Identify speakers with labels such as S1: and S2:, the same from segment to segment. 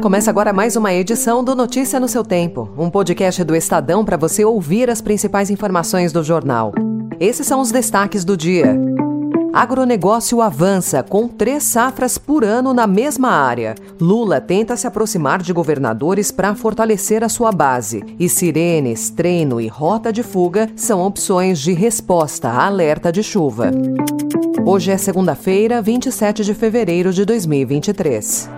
S1: começa agora mais uma edição do Notícia no seu Tempo, um podcast do Estadão para você ouvir as principais informações do jornal. Esses são os destaques do dia. Agronegócio avança com três safras por ano na mesma área. Lula tenta se aproximar de governadores para fortalecer a sua base. E sirenes, treino e rota de fuga são opções de resposta a alerta de chuva. Hoje é segunda-feira, 27 de fevereiro de 2023.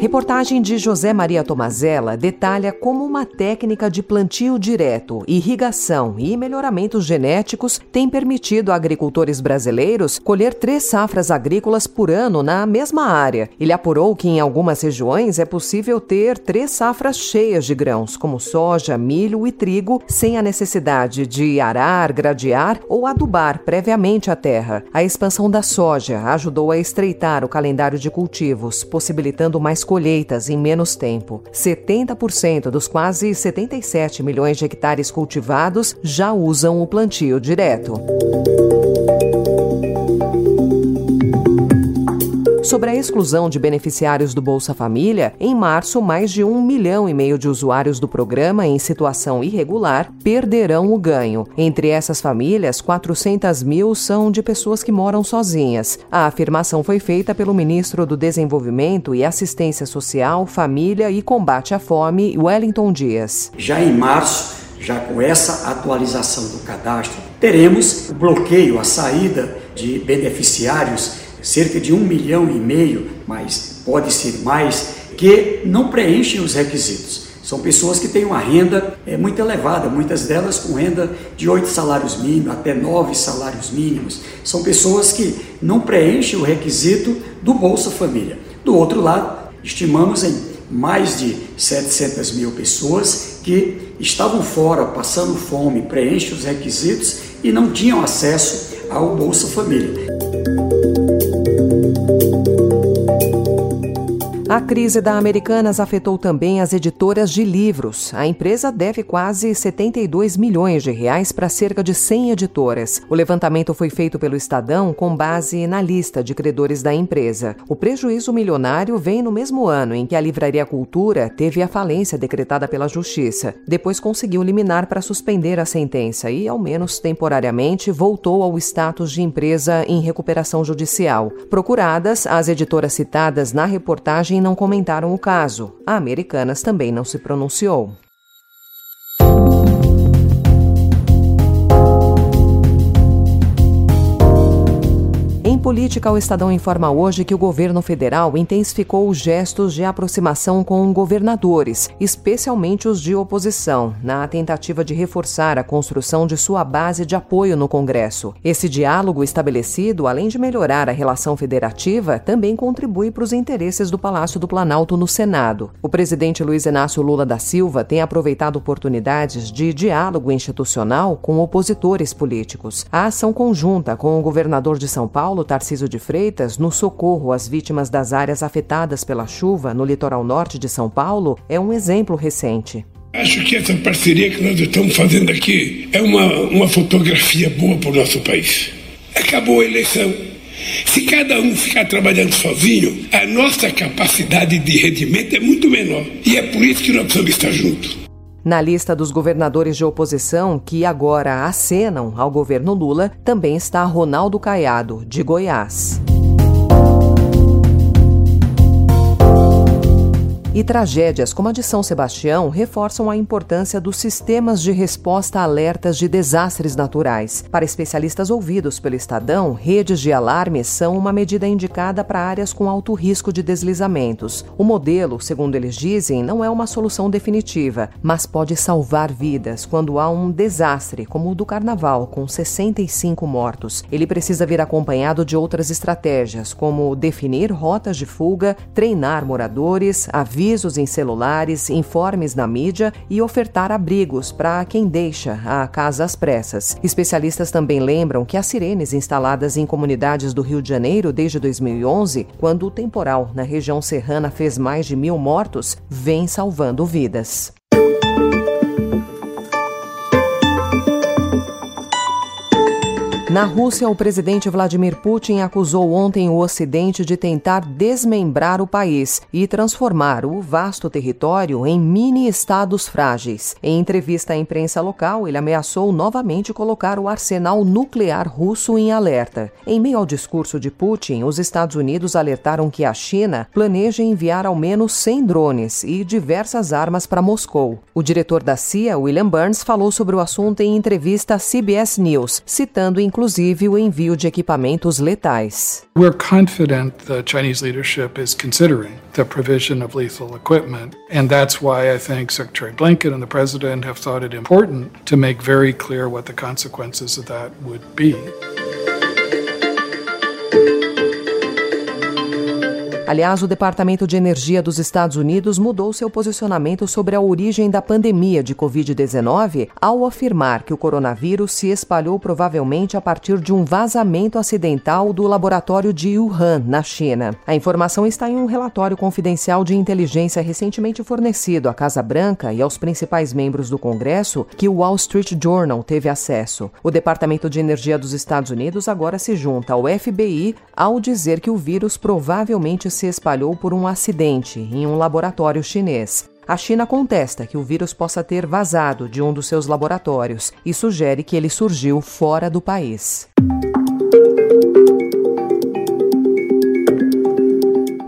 S1: Reportagem de José Maria Tomazella detalha como uma técnica de plantio direto, irrigação e melhoramentos genéticos tem permitido a agricultores brasileiros colher três safras agrícolas por ano na mesma área. Ele apurou que em algumas regiões é possível ter três safras cheias de grãos, como soja, milho e trigo, sem a necessidade de arar, gradear ou adubar previamente a terra. A expansão da soja ajudou a estreitar o calendário de cultivos, possibilitando mais colheitas em menos tempo. 70% dos quase 77 milhões de hectares cultivados já usam o plantio direto. Sobre a exclusão de beneficiários do Bolsa Família, em março, mais de um milhão e meio de usuários do programa em situação irregular perderão o ganho. Entre essas famílias, 400 mil são de pessoas que moram sozinhas. A afirmação foi feita pelo ministro do Desenvolvimento e Assistência Social, Família e Combate à Fome, Wellington Dias.
S2: Já em março, já com essa atualização do cadastro, teremos o bloqueio, a saída de beneficiários cerca de um milhão e meio, mas pode ser mais, que não preenchem os requisitos. São pessoas que têm uma renda é, muito elevada, muitas delas com renda de oito salários mínimos até nove salários mínimos. São pessoas que não preenchem o requisito do Bolsa Família. Do outro lado, estimamos em mais de 700 mil pessoas que estavam fora, passando fome, preenchem os requisitos e não tinham acesso ao Bolsa Família.
S1: A crise da Americanas afetou também as editoras de livros. A empresa deve quase 72 milhões de reais para cerca de 100 editoras. O levantamento foi feito pelo Estadão com base na lista de credores da empresa. O prejuízo milionário vem no mesmo ano em que a Livraria Cultura teve a falência decretada pela Justiça. Depois conseguiu liminar para suspender a sentença e, ao menos temporariamente, voltou ao status de empresa em recuperação judicial. Procuradas, as editoras citadas na reportagem não comentaram o caso. A Americanas também não se pronunciou. Política, o Estadão informa hoje que o governo federal intensificou os gestos de aproximação com governadores, especialmente os de oposição, na tentativa de reforçar a construção de sua base de apoio no Congresso. Esse diálogo estabelecido, além de melhorar a relação federativa, também contribui para os interesses do Palácio do Planalto no Senado. O presidente Luiz Inácio Lula da Silva tem aproveitado oportunidades de diálogo institucional com opositores políticos. A ação conjunta com o governador de São Paulo, Tarciso de Freitas, no socorro às vítimas das áreas afetadas pela chuva no litoral norte de São Paulo, é um exemplo recente.
S3: Acho que essa parceria que nós estamos fazendo aqui é uma, uma fotografia boa para o nosso país. Acabou a eleição. Se cada um ficar trabalhando sozinho, a nossa capacidade de rendimento é muito menor. E é por isso que nós precisamos estar juntos.
S1: Na lista dos governadores de oposição que agora acenam ao governo Lula também está Ronaldo Caiado, de Goiás. E tragédias como a de São Sebastião reforçam a importância dos sistemas de resposta a alertas de desastres naturais. Para especialistas ouvidos pelo Estadão, redes de alarme são uma medida indicada para áreas com alto risco de deslizamentos. O modelo, segundo eles dizem, não é uma solução definitiva, mas pode salvar vidas quando há um desastre, como o do Carnaval, com 65 mortos. Ele precisa vir acompanhado de outras estratégias, como definir rotas de fuga, treinar moradores, avisos avisos em celulares, informes na mídia e ofertar abrigos para quem deixa a casa às pressas. Especialistas também lembram que as sirenes instaladas em comunidades do Rio de Janeiro desde 2011, quando o temporal na região serrana fez mais de mil mortos, vem salvando vidas. Na Rússia, o presidente Vladimir Putin acusou ontem o Ocidente de tentar desmembrar o país e transformar o vasto território em mini-estados frágeis. Em entrevista à imprensa local, ele ameaçou novamente colocar o arsenal nuclear russo em alerta. Em meio ao discurso de Putin, os Estados Unidos alertaram que a China planeja enviar ao menos 100 drones e diversas armas para Moscou. O diretor da CIA, William Burns, falou sobre o assunto em entrevista à CBS News, citando inclusive inclusive o envio de equipamentos letais.
S4: We're confident the Chinese leadership is considering the provision of lethal equipment, and that's why I think Secretary Blinken and the President have thought it important to make very clear what the consequences of that would be.
S1: Aliás, o Departamento de Energia dos Estados Unidos mudou seu posicionamento sobre a origem da pandemia de Covid-19 ao afirmar que o coronavírus se espalhou provavelmente a partir de um vazamento acidental do laboratório de Wuhan, na China. A informação está em um relatório confidencial de inteligência recentemente fornecido à Casa Branca e aos principais membros do Congresso que o Wall Street Journal teve acesso. O Departamento de Energia dos Estados Unidos agora se junta ao FBI ao dizer que o vírus provavelmente se espalhou por um acidente em um laboratório chinês. A China contesta que o vírus possa ter vazado de um dos seus laboratórios e sugere que ele surgiu fora do país.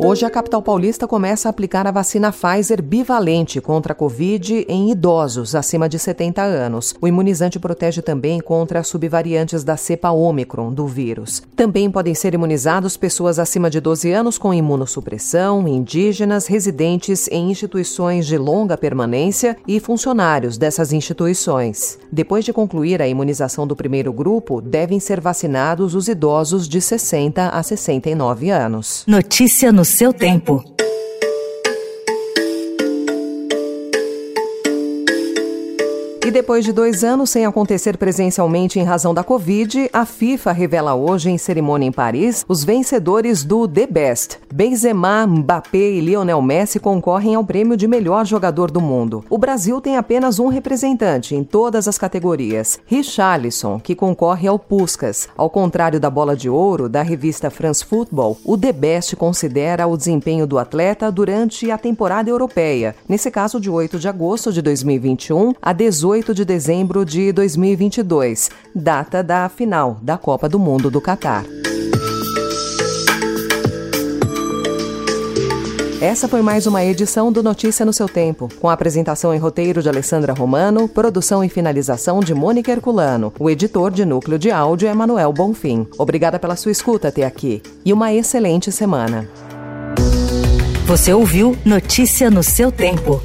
S1: Hoje, a capital paulista começa a aplicar a vacina Pfizer bivalente contra a Covid em idosos acima de 70 anos. O imunizante protege também contra as subvariantes da cepa Ômicron do vírus. Também podem ser imunizados pessoas acima de 12 anos com imunossupressão, indígenas, residentes em instituições de longa permanência e funcionários dessas instituições. Depois de concluir a imunização do primeiro grupo, devem ser vacinados os idosos de 60 a 69 anos.
S5: Notícia no seu tempo.
S1: E depois de dois anos sem acontecer presencialmente em razão da Covid, a FIFA revela hoje, em cerimônia em Paris, os vencedores do The Best. Benzema, Mbappé e Lionel Messi concorrem ao prêmio de melhor jogador do mundo. O Brasil tem apenas um representante em todas as categorias, Richarlison, que concorre ao Puskas. Ao contrário da bola de ouro da revista France Football, o The Best considera o desempenho do atleta durante a temporada europeia, nesse caso de 8 de agosto de 2021 a 18 18 de dezembro de 2022, data da final da Copa do Mundo do Catar. Essa foi mais uma edição do Notícia no seu Tempo, com a apresentação em roteiro de Alessandra Romano, produção e finalização de Mônica Herculano. O editor de núcleo de áudio é Manuel Bonfim. Obrigada pela sua escuta até aqui e uma excelente semana.
S5: Você ouviu Notícia no seu Tempo.